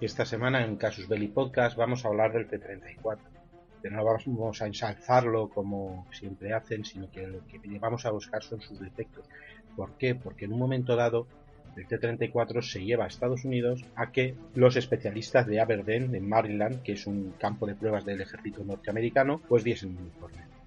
Esta semana en Casus Belli Podcast vamos a hablar del T-34. Pero no vamos a ensalzarlo como siempre hacen, sino que lo que vamos a buscar son sus defectos. ¿Por qué? Porque en un momento dado el T-34 se lleva a Estados Unidos a que los especialistas de Aberdeen, en Maryland, que es un campo de pruebas del ejército norteamericano, pues diesen un informe.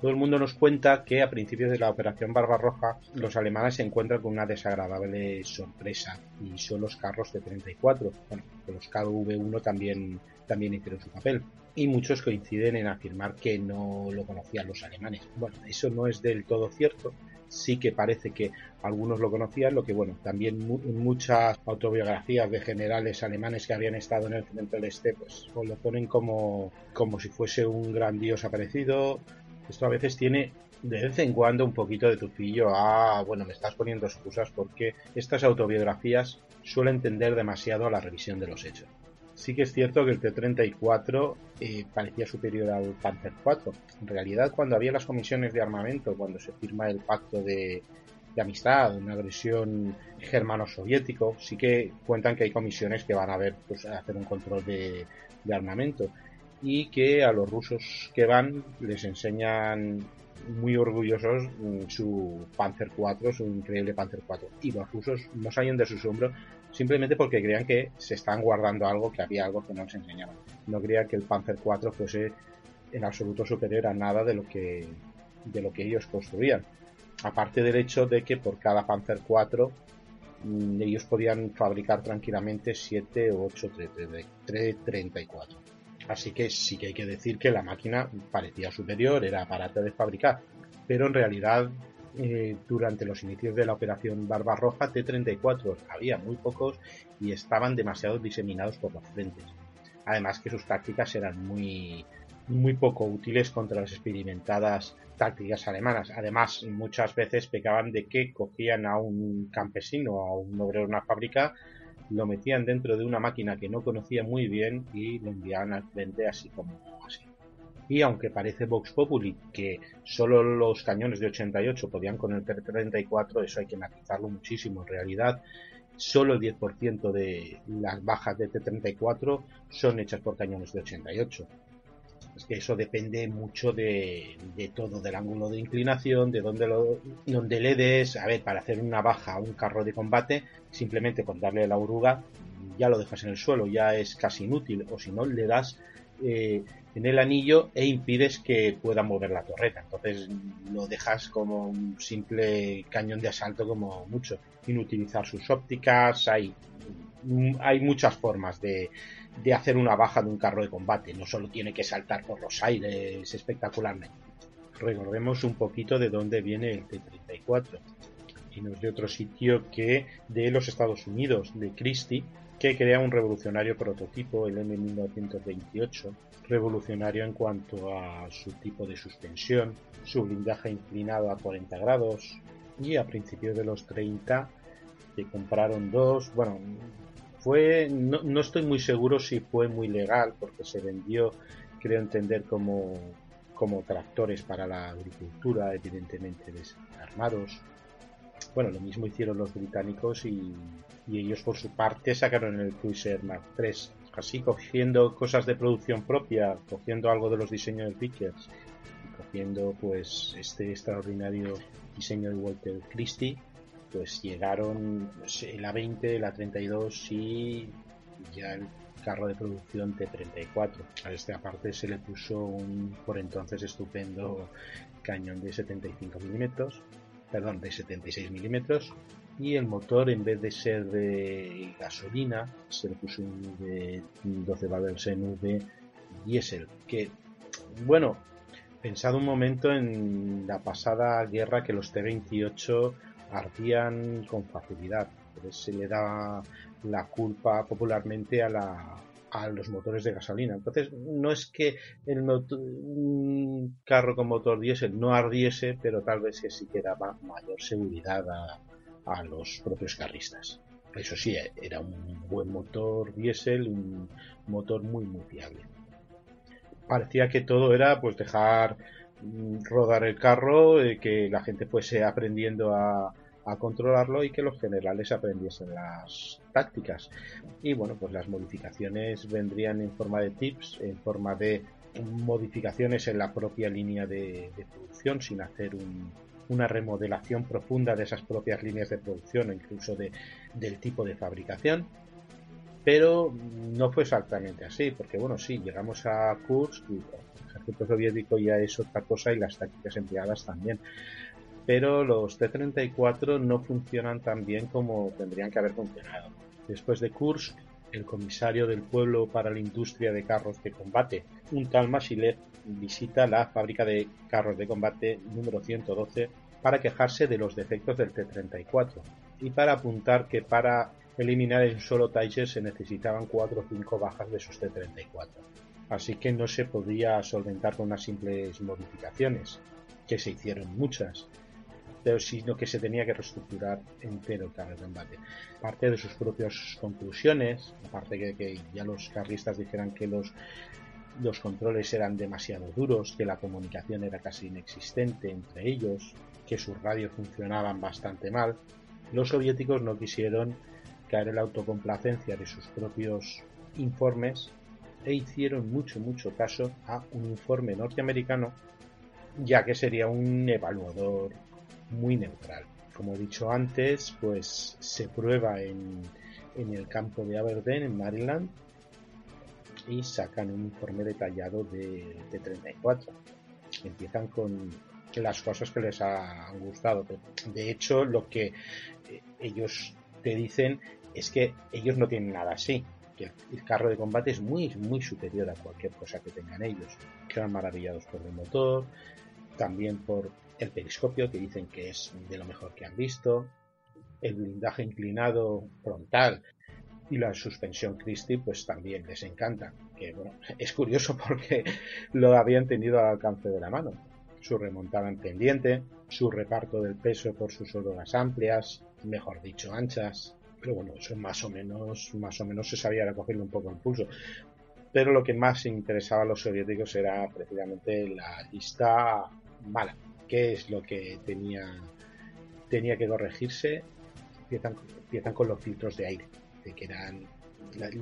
Todo el mundo nos cuenta que a principios de la operación Barbarroja los alemanes se encuentran con una desagradable sorpresa y son los carros de 34. Bueno, los KV-1 también, también hicieron su papel. Y muchos coinciden en afirmar que no lo conocían los alemanes. Bueno, eso no es del todo cierto. Sí que parece que algunos lo conocían, lo que bueno, también en muchas autobiografías de generales alemanes que habían estado en el frente del este, pues lo ponen como, como si fuese un gran dios aparecido, esto a veces tiene de vez en cuando un poquito de tufillo a, bueno, me estás poniendo excusas porque estas autobiografías suelen tender demasiado a la revisión de los hechos. Sí que es cierto que el T-34 eh, parecía superior al Panther 4. En realidad, cuando había las comisiones de armamento, cuando se firma el pacto de, amistad, una agresión germano-soviético, sí que cuentan que hay comisiones que van a ver, pues, a hacer un control de armamento y que a los rusos que van les enseñan muy orgullosos mm, su Panzer 4, su increíble Panzer 4. Y los rusos no salen de su hombros simplemente porque creían que se están guardando algo, que había algo que no les enseñaban. No creían que el Panzer 4 fuese en absoluto superior a nada de lo que, de lo que ellos construían. Aparte del hecho de que por cada Panzer 4 mm, ellos podían fabricar tranquilamente 7 o 8 334. Así que sí que hay que decir que la máquina parecía superior, era barata de fabricar, pero en realidad eh, durante los inicios de la operación Barbarroja T-34 había muy pocos y estaban demasiado diseminados por los frentes. Además que sus tácticas eran muy, muy poco útiles contra las experimentadas tácticas alemanas. Además, muchas veces pecaban de que cogían a un campesino o a un obrero en una fábrica lo metían dentro de una máquina que no conocía muy bien y lo enviaban al frente así como así. Y aunque parece Vox Populi que solo los cañones de 88 podían con el T-34, eso hay que matizarlo muchísimo. En realidad, solo el 10% de las bajas de T-34 son hechas por cañones de 88. Es que eso depende mucho de, todo, del ángulo de inclinación, de dónde, lo, dónde le des. A ver, para hacer una baja a un carro de combate, simplemente con darle la oruga ya lo dejas en el suelo, ya es casi inútil. O si no, le das eh, en el anillo e impides que pueda mover la torreta. Entonces lo dejas como un simple cañón de asalto como mucho. Inutilizar sus ópticas, hay, hay muchas formas de, de hacer una baja de un carro de combate. No solo tiene que saltar por los aires espectacularmente. Recordemos un poquito de dónde viene el T-34. Y no es de otro sitio que de los Estados Unidos, de Christie, que crea un revolucionario prototipo, el M1928, revolucionario en cuanto a su tipo de suspensión, su blindaje inclinado a 40 grados, y a principios de los 30 se compraron dos, bueno, fue, no, estoy muy seguro si fue muy legal, porque se vendió, creo entender, como, como tractores para la agricultura, evidentemente desarmados. Bueno, lo mismo hicieron los británicos y, ellos por su parte sacaron el Cruiser Mark III. así cogiendo cosas de producción propia, cogiendo algo de los diseños de Vickers y cogiendo pues este extraordinario diseño de Walter Christie, pues llegaron la 20, la 32 y ya el carro de producción T34. A este aparte se le puso un por entonces estupendo cañón de 75 milímetros, perdón, de 76 milímetros y el motor en vez de ser de gasolina se le puso un de 12 valves en V diésel que bueno pensado un momento en la pasada guerra que los T-28 ardían con facilidad se le da la culpa popularmente a la a los motores de gasolina. Entonces, no es que el un carro con motor diésel no ardiese, pero tal vez que sí que daba mayor seguridad a, a los propios carristas. Eso sí, era un buen motor diésel, un motor muy muy fiable. Parecía que todo era pues dejar rodar el carro, eh, que la gente fuese aprendiendo a, controlarlo y que los generales aprendiesen las tácticas. Y bueno, pues las modificaciones vendrían en forma de tips, en forma de modificaciones en la propia línea de producción, sin hacer un, una remodelación profunda de esas propias líneas de producción o incluso de, del tipo de fabricación. Pero no fue exactamente así, porque bueno, sí, llegamos a Kursk y el ejército soviético ya es otra cosa y las tácticas empleadas también. Pero los T-34 no funcionan tan bien como tendrían que haber funcionado. Después de Kursk, el comisario del pueblo para la industria de carros de combate, un tal Mashilev, visita la fábrica de carros de combate número 112 para quejarse de los defectos del T-34 y para apuntar que para eliminar en solo Tiger se necesitaban 4 o 5 bajas de sus T-34. Así que no se podía solventar con unas simples modificaciones, que se hicieron muchas, pero sino que se tenía que reestructurar entero de combate. Parte de sus propias conclusiones, aparte de que ya los carristas dijeran que los los controles eran demasiado duros, que la comunicación era casi inexistente entre ellos, que sus radios funcionaban bastante mal, los soviéticos no quisieron caer en la autocomplacencia de sus propios informes e hicieron mucho, mucho caso a un informe norteamericano, ya que sería un evaluador muy neutral. Como he dicho antes, pues se prueba en, en el campo de Aberdeen, en Maryland, y sacan un informe detallado de, 34. Empiezan con las cosas que les han gustado. De hecho, lo que eh, ellos dicen es que ellos no tienen nada así. Que el carro de combate es muy, muy superior a cualquier cosa que tengan ellos. Quedan maravillados por el motor, también por el periscopio, que dicen que es de lo mejor que han visto, el blindaje inclinado frontal, y la suspensión Christie pues también les encanta que bueno, es curioso porque lo habían tenido al alcance de la mano su remontada en pendiente su reparto del peso por sus órdenes amplias mejor dicho anchas pero bueno eso más o menos más o menos se sabía recogerle un poco el pulso pero lo que más interesaba a los soviéticos era precisamente la lista mala qué es lo que tenía tenía que corregirse empiezan, empiezan con los filtros de aire que eran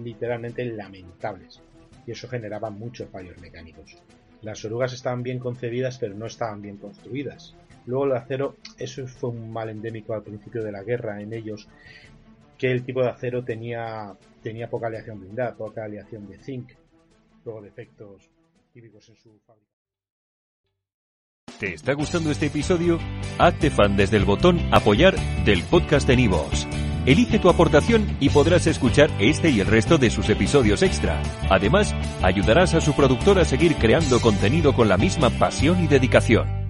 literalmente lamentables y eso generaba muchos fallos mecánicos. Las orugas estaban bien concebidas pero no estaban bien construidas. Luego el acero, eso fue un mal endémico al principio de la guerra en ellos, que el tipo de acero tenía, tenía poca aleación blindada, poca aleación de zinc, luego defectos típicos en su fábrica. ¿Te está gustando este episodio? Hazte fan desde el botón apoyar del podcast de Nivos. Elige tu aportación y podrás escuchar este y el resto de sus episodios extra. Además, ayudarás a su productor a seguir creando contenido con la misma pasión y dedicación.